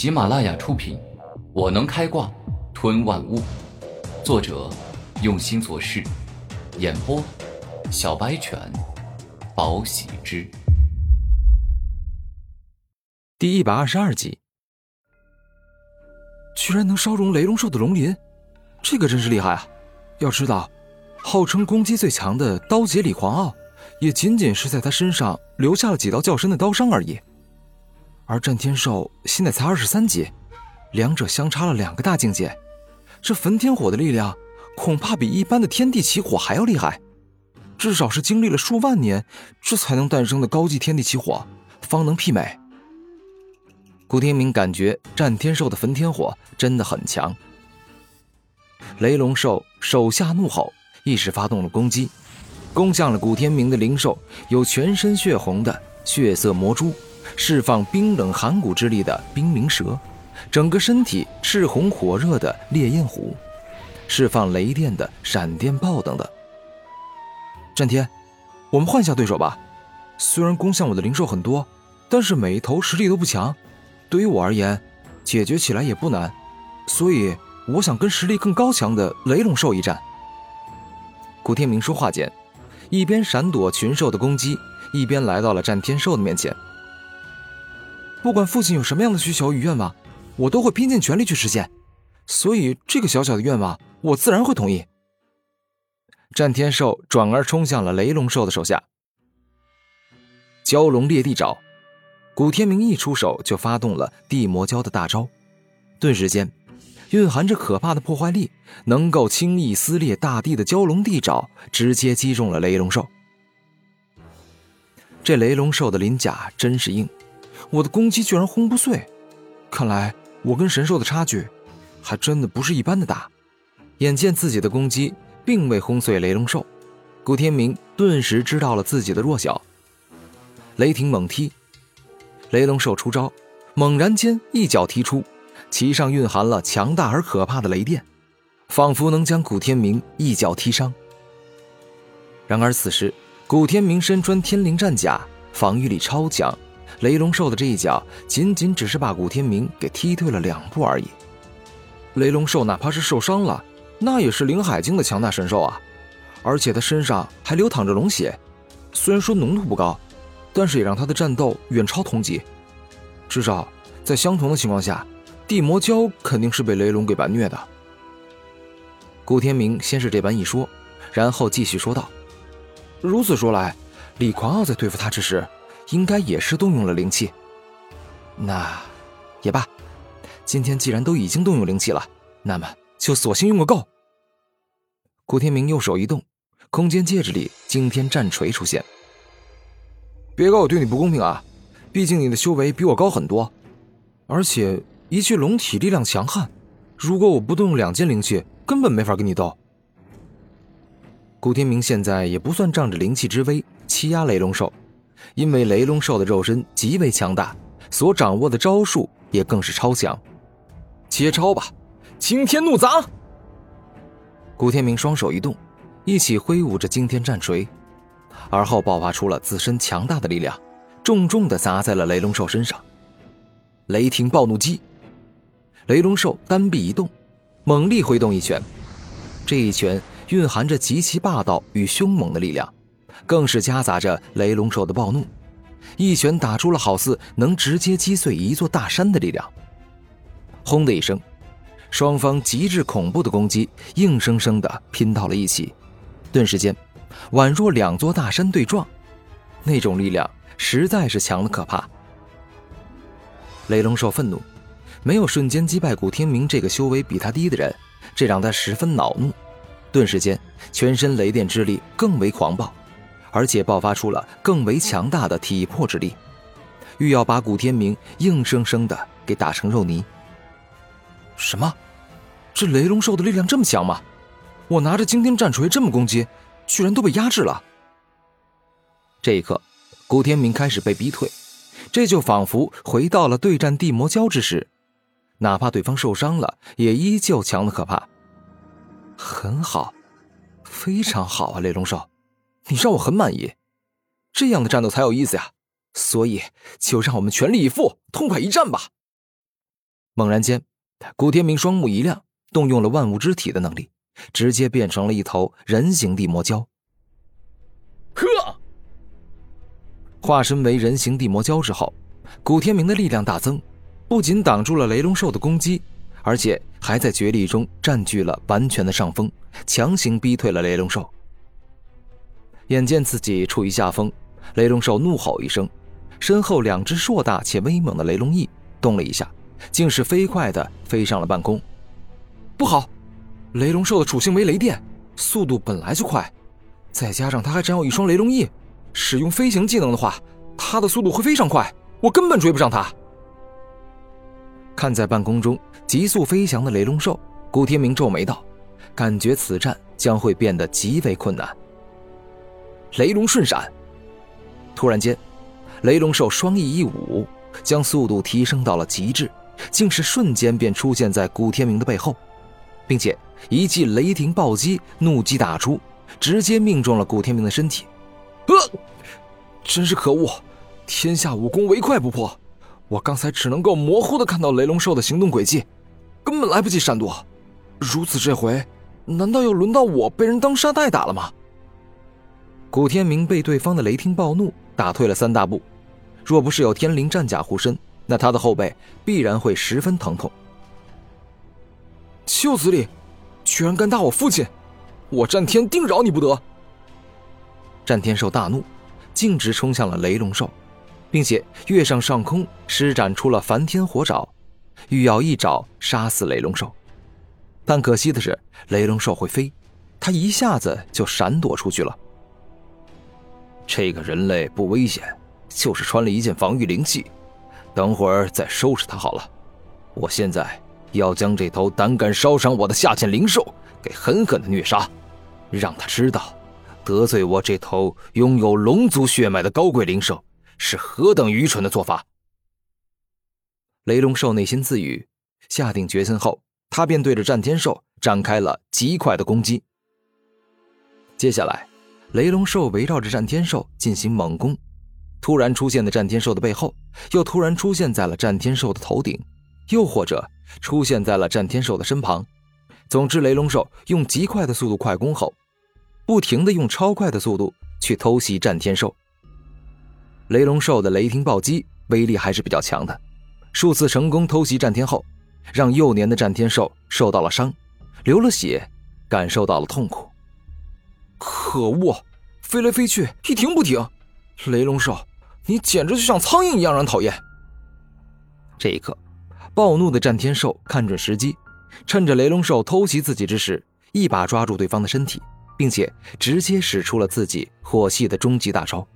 喜马拉雅出品，《我能开挂吞万物》，作者用心做事，演播小白犬，宝喜之，第一百二十二集，居然能烧融雷龙兽的龙鳞，这个真是厉害啊！要知道，号称攻击最强的刀劫李狂傲，也仅仅是在他身上留下了几道较深的刀伤而已。而战天兽现在才二十三级，两者相差了两个大境界。这焚天火的力量，恐怕比一般的天地奇火还要厉害。至少是经历了数万年，这才能诞生的高级天地奇火，方能媲美。古天明感觉战天兽的焚天火真的很强。雷龙兽手下怒吼，一时发动了攻击，攻向了古天明的灵兽，有全身血红的血色魔蛛。释放冰冷寒骨之力的冰灵蛇，整个身体赤红火热的烈焰虎，释放雷电的闪电豹等等。战天，我们换下对手吧。虽然攻向我的灵兽很多，但是每一头实力都不强，对于我而言，解决起来也不难。所以我想跟实力更高强的雷龙兽一战。古天明说话间，一边闪躲群兽的攻击，一边来到了战天兽的面前。不管父亲有什么样的需求与愿望，我都会拼尽全力去实现。所以这个小小的愿望，我自然会同意。战天兽转而冲向了雷龙兽的手下。蛟龙裂地爪，古天明一出手就发动了地魔蛟的大招，顿时间，蕴含着可怕的破坏力，能够轻易撕裂大地的蛟龙地爪，直接击中了雷龙兽。这雷龙兽的鳞甲真是硬。我的攻击居然轰不碎，看来我跟神兽的差距，还真的不是一般的大。眼见自己的攻击并未轰碎雷龙兽，古天明顿时知道了自己的弱小。雷霆猛踢，雷龙兽出招，猛然间一脚踢出，其上蕴含了强大而可怕的雷电，仿佛能将古天明一脚踢伤。然而此时，古天明身穿天灵战甲，防御力超强。雷龙兽的这一脚，仅仅只是把古天明给踢退了两步而已。雷龙兽哪怕是受伤了，那也是灵海境的强大神兽啊！而且他身上还流淌着龙血，虽然说浓度不高，但是也让他的战斗远超同级。至少在相同的情况下，地魔蛟肯定是被雷龙给完虐的。古天明先是这般一说，然后继续说道：“如此说来，李狂傲在对付他之时。”应该也是动用了灵气，那也罢。今天既然都已经动用灵气了，那么就索性用个够。古天明右手一动，空间戒指里惊天战锤出现。别怪我对你不公平啊！毕竟你的修为比我高很多，而且一具龙体力量强悍，如果我不动用两件灵气，根本没法跟你斗。古天明现在也不算仗着灵气之威欺压雷龙兽。因为雷龙兽的肉身极为强大，所掌握的招数也更是超强。接招吧，惊天怒砸！古天明双手一动，一起挥舞着惊天战锤，而后爆发出了自身强大的力量，重重的砸在了雷龙兽身上。雷霆暴怒击！雷龙兽单臂一动，猛力挥动一拳，这一拳蕴含着极其霸道与凶猛的力量。更是夹杂着雷龙兽的暴怒，一拳打出了好似能直接击碎一座大山的力量。轰的一声，双方极致恐怖的攻击硬生生的拼到了一起，顿时间，宛若两座大山对撞，那种力量实在是强的可怕。雷龙兽愤怒，没有瞬间击败古天明这个修为比他低的人，这让他十分恼怒，顿时间全身雷电之力更为狂暴。而且爆发出了更为强大的体魄之力，欲要把古天明硬生生的给打成肉泥。什么？这雷龙兽的力量这么强吗？我拿着惊天战锤这么攻击，居然都被压制了。这一刻，古天明开始被逼退，这就仿佛回到了对战地魔蛟之时，哪怕对方受伤了，也依旧强的可怕。很好，非常好啊，雷龙兽。你让我很满意，这样的战斗才有意思呀！所以就让我们全力以赴，痛快一战吧。猛然间，古天明双目一亮，动用了万物之体的能力，直接变成了一头人形地魔蛟。呵，化身为人形地魔蛟之后，古天明的力量大增，不仅挡住了雷龙兽的攻击，而且还在绝力中占据了完全的上风，强行逼退了雷龙兽。眼见自己处于下风，雷龙兽怒吼一声，身后两只硕大且威猛的雷龙翼动了一下，竟是飞快的飞上了半空。不好，雷龙兽的属性为雷电，速度本来就快，再加上它还长有一双雷龙翼，使用飞行技能的话，它的速度会非常快，我根本追不上它。看在半空中急速飞翔的雷龙兽，古天明皱眉道：“感觉此战将会变得极为困难。”雷龙瞬闪，突然间，雷龙兽双翼一舞，将速度提升到了极致，竟是瞬间便出现在古天明的背后，并且一记雷霆暴击怒击打出，直接命中了古天明的身体。呃，真是可恶！天下武功唯快不破，我刚才只能够模糊的看到雷龙兽的行动轨迹，根本来不及闪躲。如此这回，难道又轮到我被人当沙袋打了吗？古天明被对方的雷霆暴怒打退了三大步，若不是有天灵战甲护身，那他的后背必然会十分疼痛。丘子里，居然敢打我父亲，我战天定饶你不得！战天兽大怒，径直冲向了雷龙兽，并且跃上上空，施展出了梵天火爪，欲要一爪杀死雷龙兽。但可惜的是，雷龙兽会飞，他一下子就闪躲出去了。这个人类不危险，就是穿了一件防御灵器。等会儿再收拾他好了。我现在要将这头胆敢烧伤我的下贱灵兽给狠狠的虐杀，让他知道得罪我这头拥有龙族血脉的高贵灵兽是何等愚蠢的做法。雷龙兽内心自语，下定决心后，他便对着战天兽展开了极快的攻击。接下来。雷龙兽围绕着战天兽进行猛攻，突然出现的战天兽的背后，又突然出现在了战天兽的头顶，又或者出现在了战天兽的身旁。总之，雷龙兽用极快的速度快攻后，不停的用超快的速度去偷袭战天兽。雷龙兽的雷霆暴击威力还是比较强的，数次成功偷袭战天后，让幼年的战天兽受到了伤，流了血，感受到了痛苦。可恶，飞来飞去一停不停，雷龙兽，你简直就像苍蝇一样让人讨厌。这一刻，暴怒的战天兽看准时机，趁着雷龙兽偷袭自己之时，一把抓住对方的身体，并且直接使出了自己火系的终极大招。